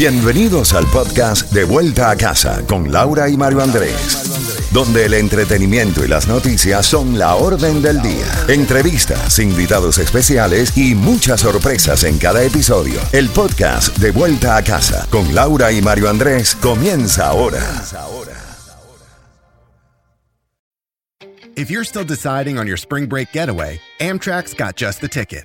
Bienvenidos al podcast De Vuelta a Casa con Laura y Mario Andrés, donde el entretenimiento y las noticias son la orden del día. Entrevistas, invitados especiales y muchas sorpresas en cada episodio. El podcast De Vuelta a Casa con Laura y Mario Andrés comienza ahora. If you're still deciding on your spring break getaway, Amtrak's got just the ticket.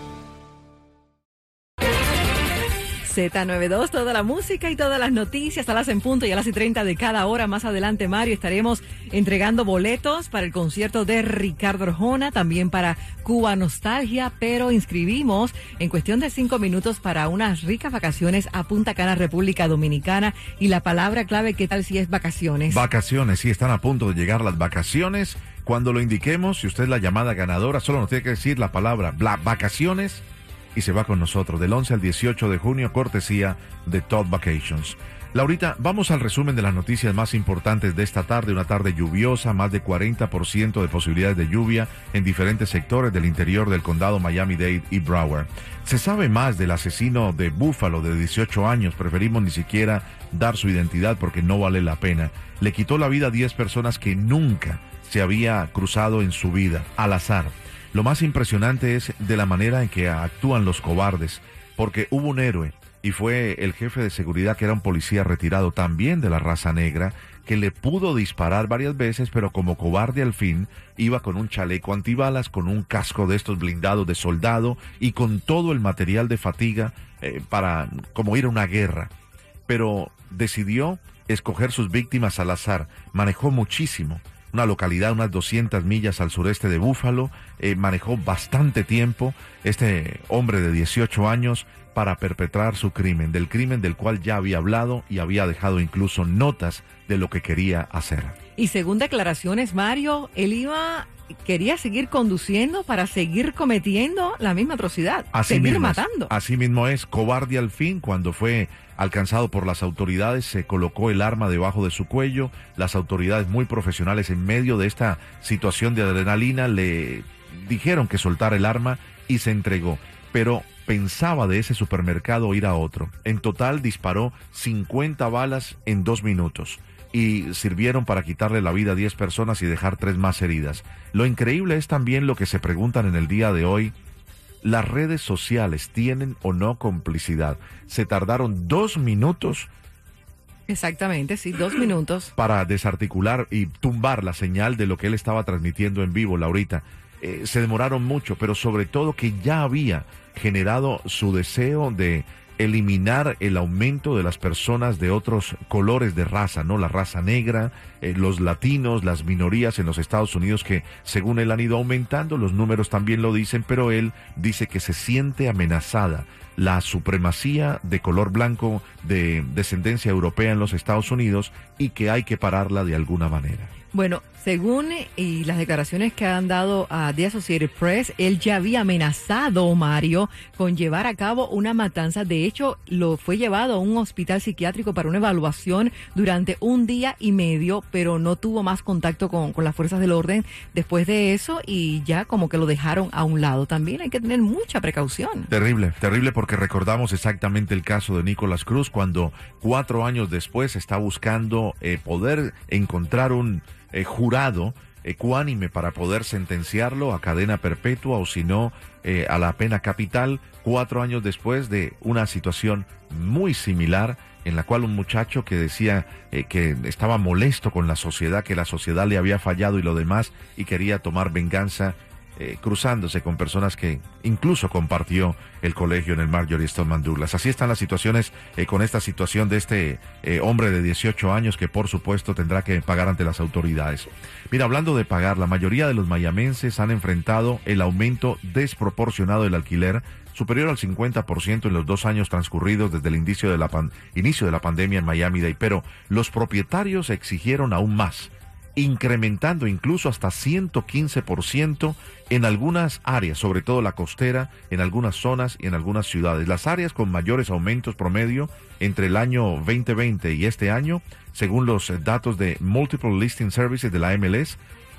Z92, toda la música y todas las noticias a las en punto y a las y 30 de cada hora. Más adelante, Mario, estaremos entregando boletos para el concierto de Ricardo Arjona, también para Cuba Nostalgia, pero inscribimos en cuestión de cinco minutos para unas ricas vacaciones a Punta Cana, República Dominicana. Y la palabra clave, ¿qué tal si es vacaciones? Vacaciones, sí, están a punto de llegar las vacaciones. Cuando lo indiquemos, si usted es la llamada ganadora, solo nos tiene que decir la palabra vacaciones y se va con nosotros del 11 al 18 de junio, cortesía de Todd Vacations. Laurita, vamos al resumen de las noticias más importantes de esta tarde, una tarde lluviosa, más de 40% de posibilidades de lluvia en diferentes sectores del interior del condado Miami-Dade y Broward. Se sabe más del asesino de Buffalo de 18 años, preferimos ni siquiera dar su identidad porque no vale la pena. Le quitó la vida a 10 personas que nunca se había cruzado en su vida, al azar. Lo más impresionante es de la manera en que actúan los cobardes, porque hubo un héroe y fue el jefe de seguridad que era un policía retirado también de la raza negra, que le pudo disparar varias veces, pero como cobarde al fin iba con un chaleco antibalas, con un casco de estos blindados de soldado y con todo el material de fatiga eh, para como ir a una guerra. Pero decidió escoger sus víctimas al azar, manejó muchísimo una localidad unas 200 millas al sureste de Búfalo. Eh, manejó bastante tiempo este hombre de 18 años para perpetrar su crimen, del crimen del cual ya había hablado y había dejado incluso notas de lo que quería hacer. Y según declaraciones, Mario, él iba quería seguir conduciendo para seguir cometiendo la misma atrocidad, así seguir mismo matando. Así mismo es, cobarde al fin, cuando fue alcanzado por las autoridades, se colocó el arma debajo de su cuello, las autoridades muy profesionales en medio de esta situación de adrenalina le dijeron que soltara el arma y se entregó, pero pensaba de ese supermercado ir a otro. En total disparó 50 balas en dos minutos y sirvieron para quitarle la vida a 10 personas y dejar tres más heridas. Lo increíble es también lo que se preguntan en el día de hoy. ¿Las redes sociales tienen o no complicidad? Se tardaron dos minutos. Exactamente, sí, dos minutos. Para desarticular y tumbar la señal de lo que él estaba transmitiendo en vivo, Laurita. Eh, se demoraron mucho, pero sobre todo que ya había generado su deseo de eliminar el aumento de las personas de otros colores de raza, ¿no? La raza negra, eh, los latinos, las minorías en los Estados Unidos que según él han ido aumentando, los números también lo dicen, pero él dice que se siente amenazada la supremacía de color blanco de descendencia europea en los Estados Unidos y que hay que pararla de alguna manera. Bueno, según y las declaraciones que han dado a The Associated Press, él ya había amenazado, Mario, con llevar a cabo una matanza. De hecho, lo fue llevado a un hospital psiquiátrico para una evaluación durante un día y medio, pero no tuvo más contacto con, con las fuerzas del orden después de eso y ya como que lo dejaron a un lado. También hay que tener mucha precaución. Terrible, terrible porque recordamos exactamente el caso de Nicolás Cruz cuando cuatro años después está buscando eh, poder encontrar un eh, jurado ecuánime para poder sentenciarlo a cadena perpetua o si no eh, a la pena capital cuatro años después de una situación muy similar en la cual un muchacho que decía eh, que estaba molesto con la sociedad, que la sociedad le había fallado y lo demás, y quería tomar venganza eh, cruzándose con personas que incluso compartió el colegio en el Marjorie Stoneman Douglas. Así están las situaciones eh, con esta situación de este eh, hombre de 18 años que por supuesto tendrá que pagar ante las autoridades. Mira, hablando de pagar, la mayoría de los mayamenses han enfrentado el aumento desproporcionado del alquiler superior al 50% en los dos años transcurridos desde el inicio de la, pandemia en Miami-Dade, pero los propietarios exigieron aún más incrementando incluso hasta 115% en algunas áreas, sobre todo la costera, en algunas zonas y en algunas ciudades. Las áreas con mayores aumentos promedio entre el año 2020 y este año, según los datos de Multiple Listing Services de la MLS,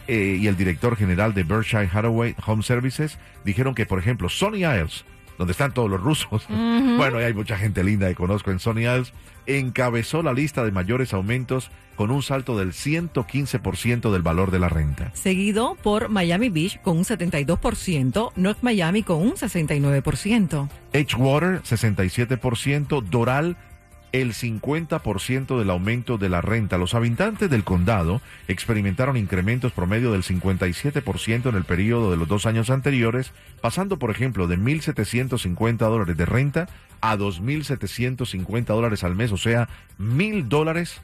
eh, y el director general de Berkshire Hathaway Home Services dijeron que, por ejemplo, Sony Isles, donde están todos los rusos, bueno, hay mucha gente linda que conozco en Sony Isles, encabezó la lista de mayores aumentos con un salto del 115% del valor de la renta. Seguido por Miami Beach con un 72%, North Miami con un 69%. Edgewater 67%, Doral el 50% del aumento de la renta. Los habitantes del condado experimentaron incrementos promedio del 57% en el periodo de los dos años anteriores, pasando, por ejemplo, de 1.750 dólares de renta a 2.750 dólares al mes, o sea, mil dólares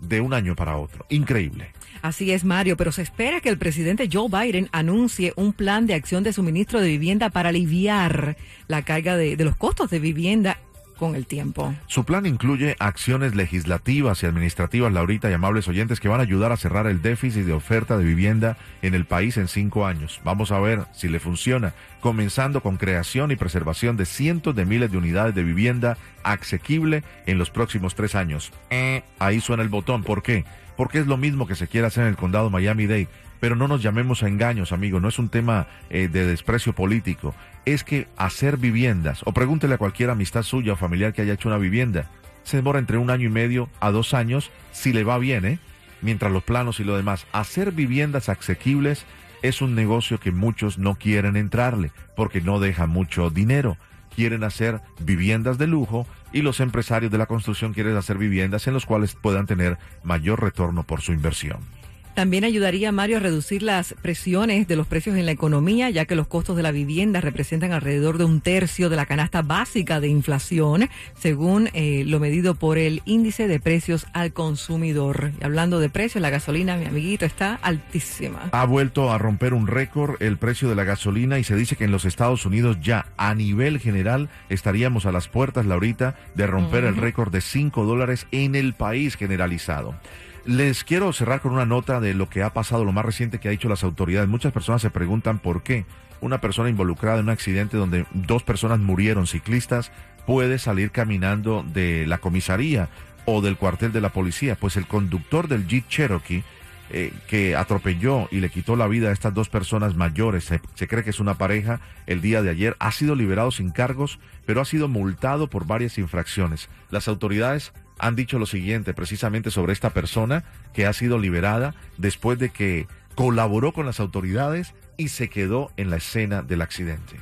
de un año para otro. Increíble. Así es, Mario, pero se espera que el presidente Joe Biden anuncie un plan de acción de suministro de vivienda para aliviar la carga de los costos de vivienda con el tiempo. Su plan incluye acciones legislativas y administrativas, Laurita y amables oyentes, que van a ayudar a cerrar el déficit de oferta de vivienda en el país en cinco años. Vamos a ver si le funciona, comenzando con creación y preservación de cientos de miles de unidades de vivienda asequible en los próximos tres años. Eh, ahí suena el botón. ¿Por qué? Porque es lo mismo que se quiere hacer en el condado Miami-Dade pero no nos llamemos a engaños, amigo, no es un tema eh, de desprecio político, es que hacer viviendas, o pregúntele a cualquier amistad suya o familiar que haya hecho una vivienda, se demora entre un año y medio a dos años, si le va bien, ¿eh? mientras los planos y lo demás. Hacer viviendas asequibles es un negocio que muchos no quieren entrarle, porque no deja mucho dinero. Quieren hacer viviendas de lujo y los empresarios de la construcción quieren hacer viviendas en las cuales puedan tener mayor retorno por su inversión. También ayudaría, Mario, a reducir las presiones de los precios en la economía, ya que los costos de la vivienda representan alrededor de un tercio de la canasta básica de inflación, según eh, lo medido por el índice de precios al consumidor. Y hablando de precios, la gasolina, mi amiguito, está altísima. Ha vuelto a romper un récord el precio de la gasolina y se dice que en los Estados Unidos ya a nivel general estaríamos a las puertas, Laurita, de romper el récord de 5 dólares en el país generalizado. Les quiero cerrar con una nota de lo que ha pasado, lo más reciente que ha dicho las autoridades. Muchas personas se preguntan por qué una persona involucrada en un accidente donde dos personas murieron, ciclistas, puede salir caminando de la comisaría o del cuartel de la policía. Pues el conductor del Jeep Cherokee eh, que atropelló y le quitó la vida a estas dos personas mayores, se, se, cree que es una pareja, el día de ayer, ha sido liberado sin cargos, pero ha sido multado por varias infracciones. Las autoridades han dicho lo siguiente precisamente sobre esta persona que ha sido liberada después de que colaboró con las autoridades y se quedó en la escena del accidente.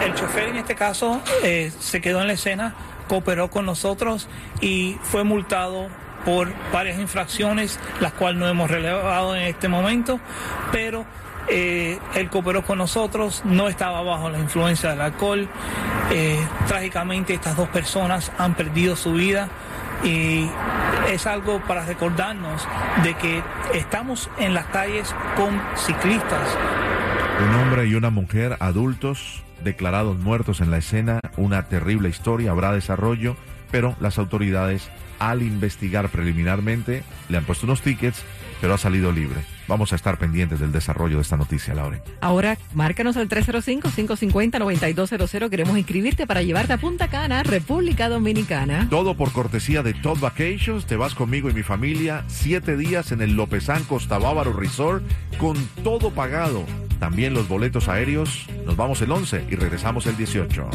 El chofer en este caso eh, se quedó en la escena, cooperó con nosotros y fue multado por varias infracciones, las cuales no hemos relevado en este momento, pero eh, él cooperó con nosotros, no estaba bajo la influencia del alcohol. Eh, trágicamente estas dos personas han perdido su vida y es algo para recordarnos de que estamos en las calles con ciclistas. Un hombre y una mujer adultos declarados muertos en la escena, una terrible historia, habrá desarrollo, pero las autoridades al investigar preliminarmente le han puesto unos tickets, pero ha salido libre. Vamos a estar pendientes del desarrollo de esta noticia, Laure. Ahora, márcanos al 305-550-9200. Queremos inscribirte para llevarte a Punta Cana, República Dominicana. Todo por cortesía de Todd Vacations. Te vas conmigo y mi familia siete días en el Lopezán Costa Bávaro Resort con todo pagado. También los boletos aéreos. Nos vamos el 11 y regresamos el 18.